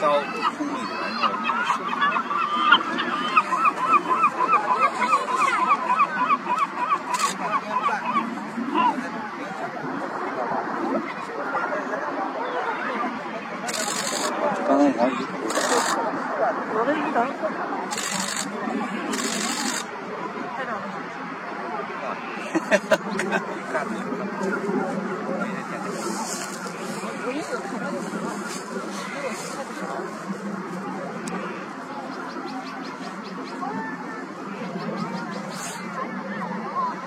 高空里传的那个水平。刚才一条鱼，我的鱼头。太。